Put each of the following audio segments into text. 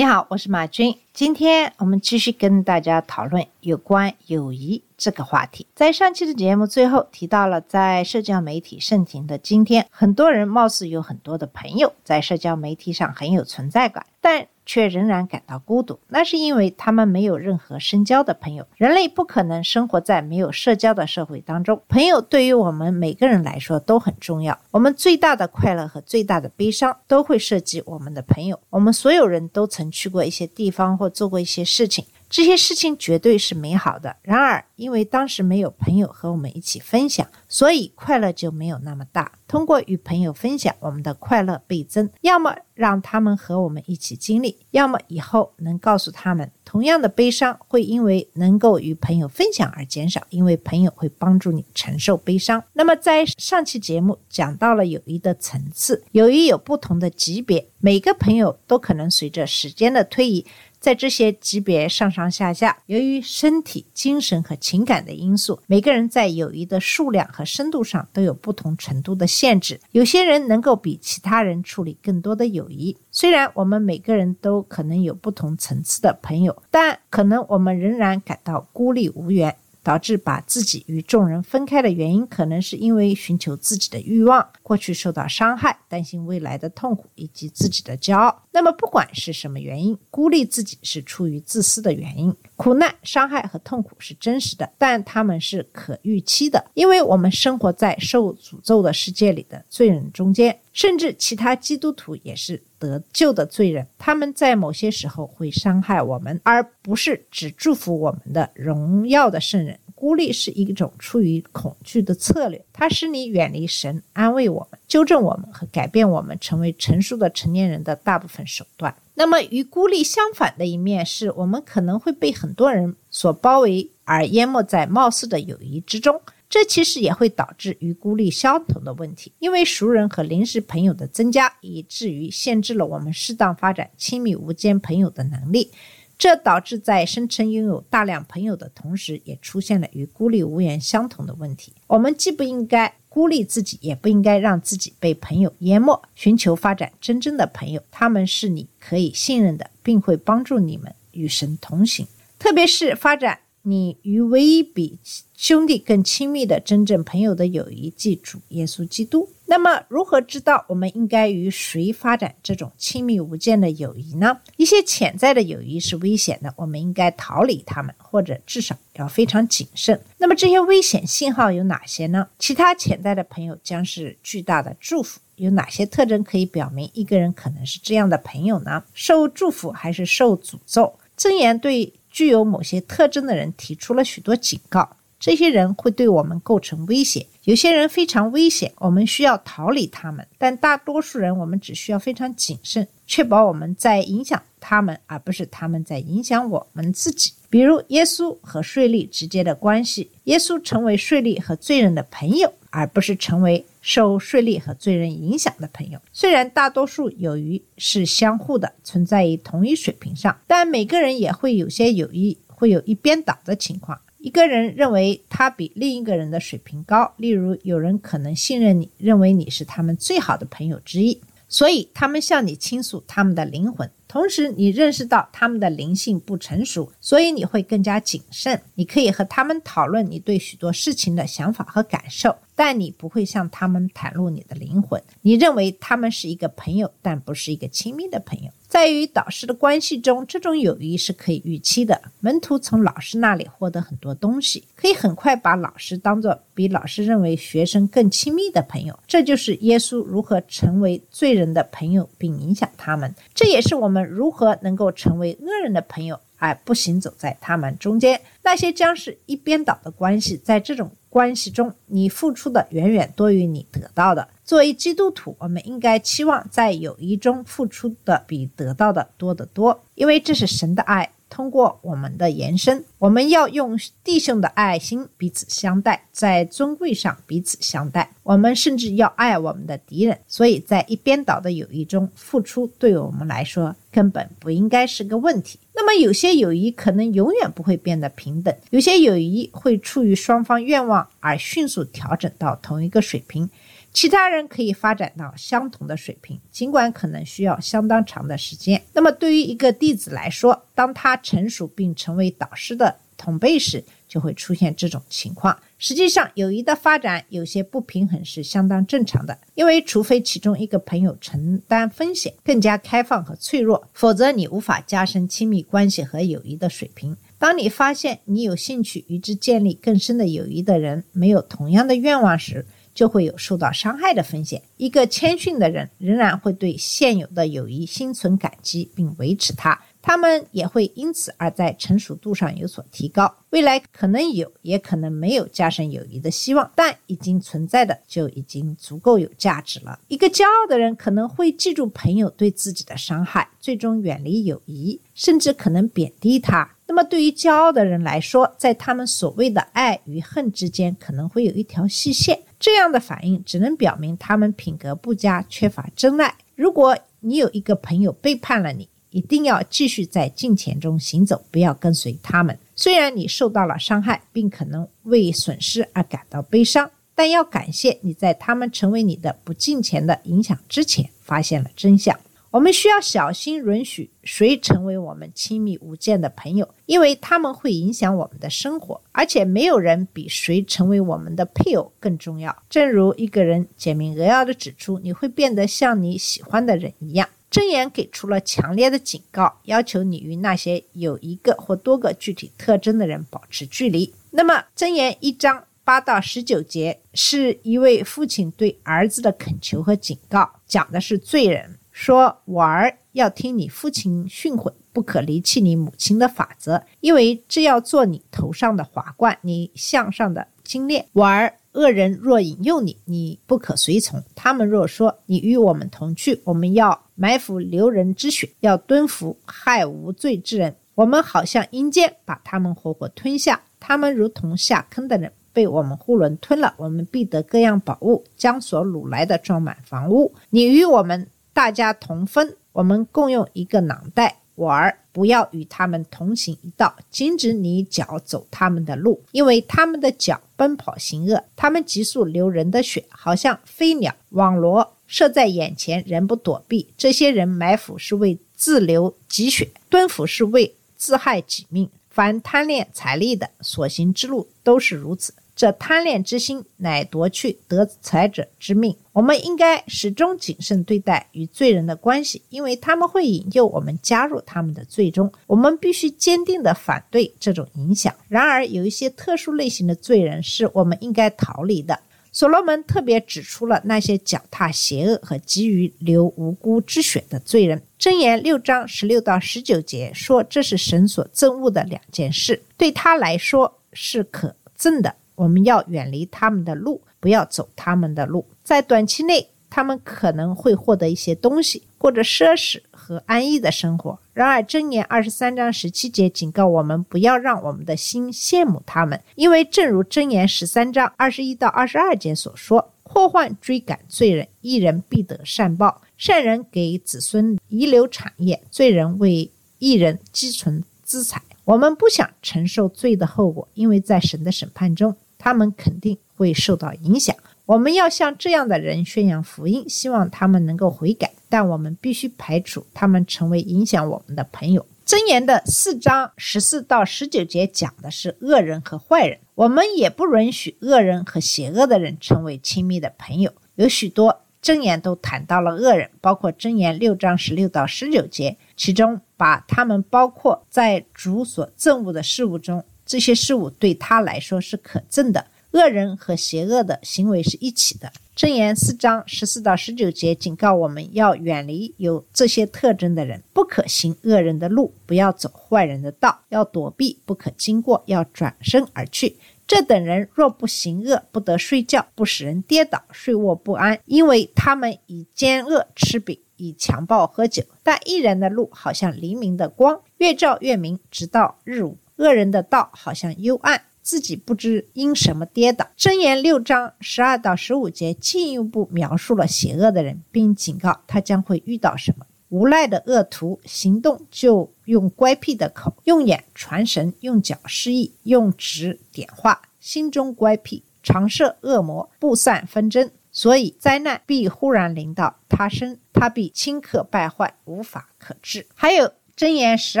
你好，我是马军。今天我们继续跟大家讨论有关友谊这个话题。在上期的节目最后提到了，在社交媒体盛行的今天，很多人貌似有很多的朋友，在社交媒体上很有存在感，但却仍然感到孤独。那是因为他们没有任何深交的朋友。人类不可能生活在没有社交的社会当中。朋友对于我们每个人来说都很重要。我们最大的快乐和最大的悲伤都会涉及我们的朋友。我们所有人都曾去过一些地方或做过一些事情。这些事情绝对是美好的。然而，因为当时没有朋友和我们一起分享，所以快乐就没有那么大。通过与朋友分享，我们的快乐倍增。要么让他们和我们一起经历，要么以后能告诉他们，同样的悲伤会因为能够与朋友分享而减少，因为朋友会帮助你承受悲伤。那么，在上期节目讲到了友谊的层次，友谊有不同的级别，每个朋友都可能随着时间的推移。在这些级别上上下下，由于身体、精神和情感的因素，每个人在友谊的数量和深度上都有不同程度的限制。有些人能够比其他人处理更多的友谊。虽然我们每个人都可能有不同层次的朋友，但可能我们仍然感到孤立无援。导致把自己与众人分开的原因，可能是因为寻求自己的欲望，过去受到伤害，担心未来的痛苦，以及自己的骄傲。那么，不管是什么原因，孤立自己是出于自私的原因。苦难、伤害和痛苦是真实的，但他们是可预期的，因为我们生活在受诅咒的世界里的罪人中间，甚至其他基督徒也是得救的罪人。他们在某些时候会伤害我们，而不是只祝福我们的荣耀的圣人。孤立是一种出于恐惧的策略，它使你远离神，安慰我们、纠正我们和改变我们，成为成熟的成年人的大部分手段。那么，与孤立相反的一面是，我们可能会被很多人所包围，而淹没在貌似的友谊之中。这其实也会导致与孤立相同的问题，因为熟人和临时朋友的增加，以至于限制了我们适当发展亲密无间朋友的能力。这导致在声称拥有大量朋友的同时，也出现了与孤立无援相同的问题。我们既不应该孤立自己，也不应该让自己被朋友淹没。寻求发展真正的朋友，他们是你可以信任的，并会帮助你们与神同行。特别是发展你与唯一比兄弟更亲密的真正朋友的友谊，记住耶稣基督。那么，如何知道我们应该与谁发展这种亲密无间的友谊呢？一些潜在的友谊是危险的，我们应该逃离他们，或者至少要非常谨慎。那么，这些危险信号有哪些呢？其他潜在的朋友将是巨大的祝福。有哪些特征可以表明一个人可能是这样的朋友呢？受祝福还是受诅咒？箴言对具有某些特征的人提出了许多警告。这些人会对我们构成威胁，有些人非常危险，我们需要逃离他们；但大多数人，我们只需要非常谨慎，确保我们在影响他们，而不是他们在影响我们自己。比如，耶稣和税吏之间的关系，耶稣成为税吏和罪人的朋友，而不是成为受税吏和罪人影响的朋友。虽然大多数友谊是相互的，存在于同一水平上，但每个人也会有些友谊会有一边倒的情况。一个人认为他比另一个人的水平高，例如有人可能信任你，认为你是他们最好的朋友之一，所以他们向你倾诉他们的灵魂。同时，你认识到他们的灵性不成熟，所以你会更加谨慎。你可以和他们讨论你对许多事情的想法和感受，但你不会向他们袒露你的灵魂。你认为他们是一个朋友，但不是一个亲密的朋友。在与导师的关系中，这种友谊是可以预期的。门徒从老师那里获得很多东西，可以很快把老师当作比老师认为学生更亲密的朋友。这就是耶稣如何成为罪人的朋友并影响他们。这也是我们如何能够成为恶人的朋友，而不行走在他们中间。那些将是一边倒的关系，在这种关系中，你付出的远远多于你得到的。作为基督徒，我们应该期望在友谊中付出的比得到的多得多，因为这是神的爱。通过我们的延伸，我们要用弟兄的爱心彼此相待，在尊贵上彼此相待。我们甚至要爱我们的敌人。所以在一边倒的友谊中，付出对我们来说根本不应该是个问题。那么，有些友谊可能永远不会变得平等，有些友谊会出于双方愿望而迅速调整到同一个水平。其他人可以发展到相同的水平，尽管可能需要相当长的时间。那么，对于一个弟子来说，当他成熟并成为导师的同辈时，就会出现这种情况。实际上，友谊的发展有些不平衡是相当正常的，因为除非其中一个朋友承担风险、更加开放和脆弱，否则你无法加深亲密关系和友谊的水平。当你发现你有兴趣与之建立更深的友谊的人没有同样的愿望时，就会有受到伤害的风险。一个谦逊的人仍然会对现有的友谊心存感激，并维持它。他们也会因此而在成熟度上有所提高。未来可能有，也可能没有加深友谊的希望，但已经存在的就已经足够有价值了。一个骄傲的人可能会记住朋友对自己的伤害，最终远离友谊，甚至可能贬低他。那么，对于骄傲的人来说，在他们所谓的爱与恨之间，可能会有一条细线。这样的反应只能表明他们品格不佳，缺乏真爱。如果你有一个朋友背叛了你，一定要继续在金钱中行走，不要跟随他们。虽然你受到了伤害，并可能为损失而感到悲伤，但要感谢你在他们成为你的不金钱的影响之前发现了真相。我们需要小心允许谁成为我们亲密无间的朋友，因为他们会影响我们的生活，而且没有人比谁成为我们的配偶更重要。正如一个人简明扼要地指出，你会变得像你喜欢的人一样。箴言给出了强烈的警告，要求你与那些有一个或多个具体特征的人保持距离。那么，箴言一章八到十九节是一位父亲对儿子的恳求和警告，讲的是罪人。说：“我儿要听你父亲训诲，不可离弃你母亲的法则，因为这要做你头上的华冠，你项上的金链。我儿，恶人若引诱你，你不可随从；他们若说你与我们同去，我们要埋伏流人之血，要蹲伏害无罪之人。我们好像阴间，把他们活活吞下。他们如同下坑的人，被我们囫囵吞了。我们必得各样宝物，将所掳来的装满房屋。你与我们。”大家同分，我们共用一个囊袋。我儿，不要与他们同行一道，禁止你脚走他们的路，因为他们的脚奔跑行恶，他们急速流人的血，好像飞鸟网罗射在眼前，人不躲避。这些人埋伏是为自流积血，蹲伏是为自害己命。凡贪恋财力的，所行之路都是如此。这贪恋之心，乃夺去得财者之命。我们应该始终谨慎对待与罪人的关系，因为他们会引诱我们加入他们的罪中。我们必须坚定地反对这种影响。然而，有一些特殊类型的罪人是我们应该逃离的。所罗门特别指出了那些脚踏邪恶和急于流无辜之血的罪人。箴言六章十六到十九节说，这是神所憎恶的两件事，对他来说是可憎的。我们要远离他们的路，不要走他们的路。在短期内，他们可能会获得一些东西，过着奢侈和安逸的生活。然而，箴言二十三章十七节警告我们，不要让我们的心羡慕他们，因为正如箴言十三章二十一到二十二节所说：“祸患追赶罪人，一人必得善报；善人给子孙遗留产业，罪人为一人积存资财。”我们不想承受罪的后果，因为在神的审判中。他们肯定会受到影响。我们要向这样的人宣扬福音，希望他们能够悔改。但我们必须排除他们成为影响我们的朋友。箴言的四章十四到十九节讲的是恶人和坏人。我们也不允许恶人和邪恶的人成为亲密的朋友。有许多箴言都谈到了恶人，包括箴言六章十六到十九节，其中把他们包括在主所憎恶的事物中。这些事物对他来说是可憎的，恶人和邪恶的行为是一起的。箴言四章十四到十九节警告我们要远离有这些特征的人，不可行恶人的路，不要走坏人的道，要躲避，不可经过，要转身而去。这等人若不行恶，不得睡觉，不使人跌倒，睡卧不安，因为他们以奸恶吃饼，以强暴喝酒。但一人的路好像黎明的光，越照越明，直到日午；恶人的道好像幽暗。自己不知因什么跌倒。箴言六章十二到十五节进一步描述了邪恶的人，并警告他将会遇到什么。无赖的恶徒行动就用乖僻的口，用眼传神，用脚示意，用指点画，心中乖僻，常设恶魔，不散纷争，所以灾难必忽然临到他身，他必顷刻败坏，无法可治。还有箴言十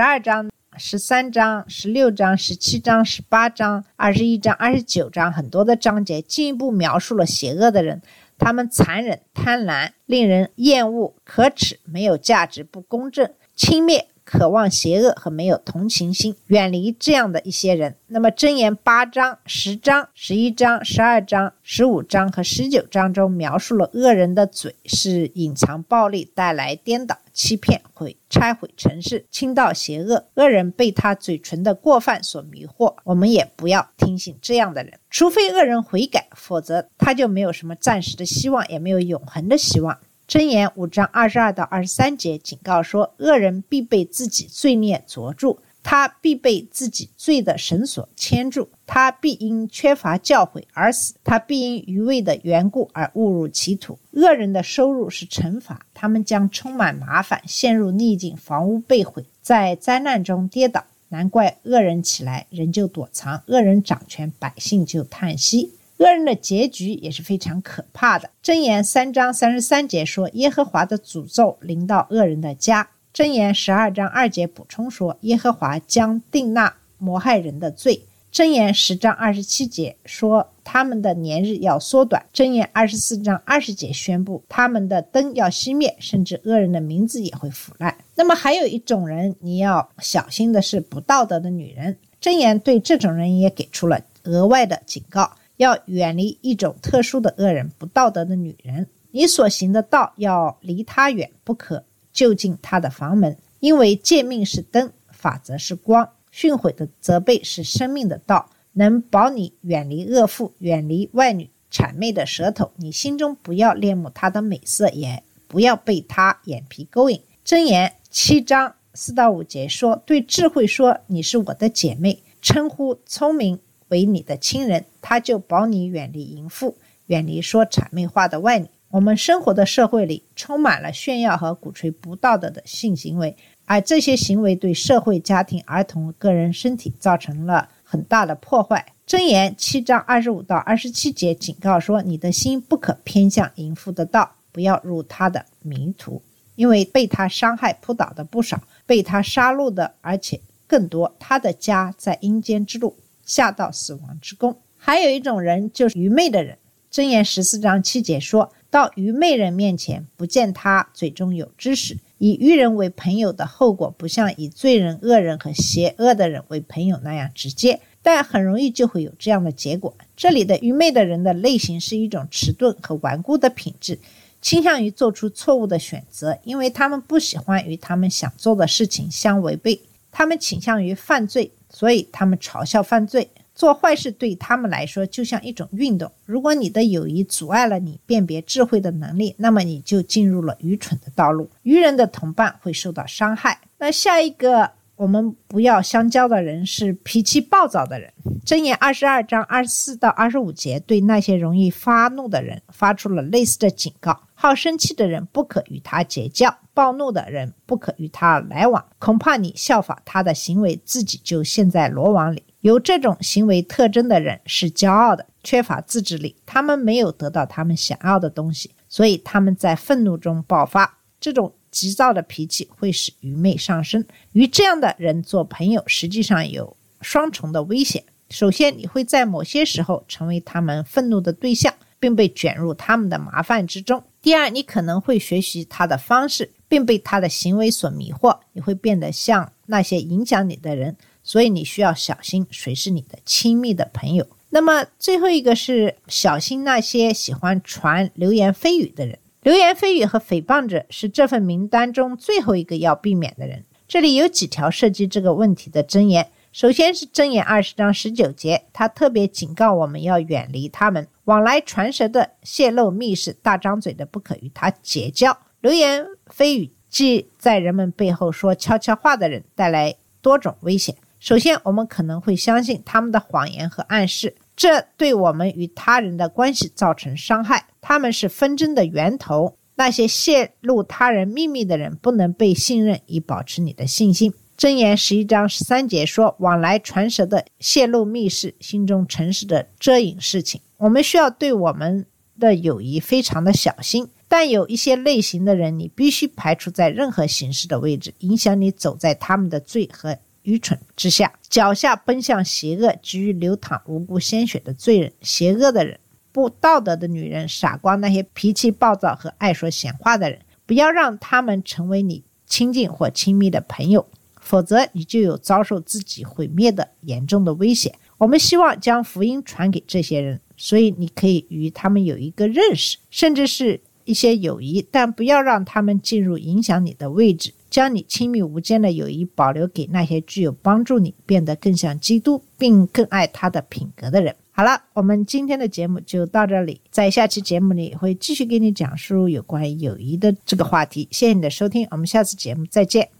二章。十三章、十六章、十七章、十八章、二十一章、二十九章，很多的章节进一步描述了邪恶的人，他们残忍、贪婪、令人厌恶、可耻、没有价值、不公正、轻蔑。渴望邪恶和没有同情心，远离这样的一些人。那么，箴言八章、十章、十一章、十二章、十五章和十九章中描述了恶人的嘴是隐藏暴力，带来颠倒、欺骗，毁拆毁城市，倾倒邪恶。恶人被他嘴唇的过犯所迷惑，我们也不要听信这样的人，除非恶人悔改，否则他就没有什么暂时的希望，也没有永恒的希望。箴言五章二十二到二十三节警告说：恶人必被自己罪孽捉住，他必被自己罪的绳索牵住，他必因缺乏教诲而死，他必因愚昧的缘故而误入歧途。恶人的收入是惩罚，他们将充满麻烦，陷入逆境，房屋被毁，在灾难中跌倒。难怪恶人起来，人就躲藏；恶人掌权，百姓就叹息。恶人的结局也是非常可怕的。箴言三章三十三节说：“耶和华的诅咒临到恶人的家。”箴言十二章二节补充说：“耶和华将定那谋害人的罪。”箴言十章二十七节说：“他们的年日要缩短。”箴言二十四章二十节宣布：“他们的灯要熄灭，甚至恶人的名字也会腐烂。”那么还有一种人你要小心的是不道德的女人。箴言对这种人也给出了额外的警告。要远离一种特殊的恶人，不道德的女人。你所行的道要离他远，不可就近他的房门。因为诫命是灯，法则是光，训诲的责备是生命的道，能保你远离恶妇，远离外女谄媚的舌头。你心中不要恋慕她的美色，也不要被她眼皮勾引。箴言七章四到五节说：对智慧说，你是我的姐妹；称呼聪明。为你的亲人，他就保你远离淫妇，远离说谄媚话的外女。我们生活的社会里充满了炫耀和鼓吹不道德的性行为，而这些行为对社会、家庭、儿童、个人身体造成了很大的破坏。箴言七章二十五到二十七节警告说：“你的心不可偏向淫妇的道，不要入他的迷途，因为被他伤害扑倒的不少，被他杀戮的而且更多。他的家在阴间之路。”下到死亡之宫。还有一种人就是愚昧的人。箴言十四章七节说到：愚昧人面前，不见他嘴中有知识。以愚人为朋友的后果，不像以罪人、恶人和邪恶的人为朋友那样直接，但很容易就会有这样的结果。这里的愚昧的人的类型是一种迟钝和顽固的品质，倾向于做出错误的选择，因为他们不喜欢与他们想做的事情相违背，他们倾向于犯罪。所以他们嘲笑犯罪，做坏事对他们来说就像一种运动。如果你的友谊阻碍了你辨别智慧的能力，那么你就进入了愚蠢的道路。愚人的同伴会受到伤害。那下一个我们不要相交的人是脾气暴躁的人。箴言二十二章二十四到二十五节对那些容易发怒的人发出了类似的警告。好生气的人不可与他结交，暴怒的人不可与他来往。恐怕你效仿他的行为，自己就陷在罗网里。有这种行为特征的人是骄傲的，缺乏自制力。他们没有得到他们想要的东西，所以他们在愤怒中爆发。这种急躁的脾气会使愚昧上升。与这样的人做朋友，实际上有双重的危险。首先，你会在某些时候成为他们愤怒的对象。并被卷入他们的麻烦之中。第二，你可能会学习他的方式，并被他的行为所迷惑，你会变得像那些影响你的人。所以你需要小心谁是你的亲密的朋友。那么最后一个是小心那些喜欢传流言蜚语的人。流言蜚语和诽谤者是这份名单中最后一个要避免的人。这里有几条涉及这个问题的箴言。首先是箴言二十章十九节，他特别警告我们要远离他们，往来传舌的、泄露密事、大张嘴的，不可与他结交。流言蜚语即在人们背后说悄悄话的人，带来多种危险。首先，我们可能会相信他们的谎言和暗示，这对我们与他人的关系造成伤害。他们是纷争的源头。那些泄露他人秘密的人不能被信任，以保持你的信心。箴言十一章十三节说：“往来传舌的泄露密事，心中诚实的遮隐事情。”我们需要对我们的友谊非常的小心，但有一些类型的人，你必须排除在任何形式的位置，影响你走在他们的罪和愚蠢之下，脚下奔向邪恶，急于流淌无辜鲜血的罪人、邪恶的人、不道德的女人、傻瓜，那些脾气暴躁和爱说闲话的人，不要让他们成为你亲近或亲密的朋友。否则，你就有遭受自己毁灭的严重的危险。我们希望将福音传给这些人，所以你可以与他们有一个认识，甚至是一些友谊，但不要让他们进入影响你的位置。将你亲密无间的友谊保留给那些具有帮助你变得更像基督，并更爱他的品格的人。好了，我们今天的节目就到这里，在下期节目里会继续给你讲述有关友谊的这个话题。谢谢你的收听，我们下次节目再见。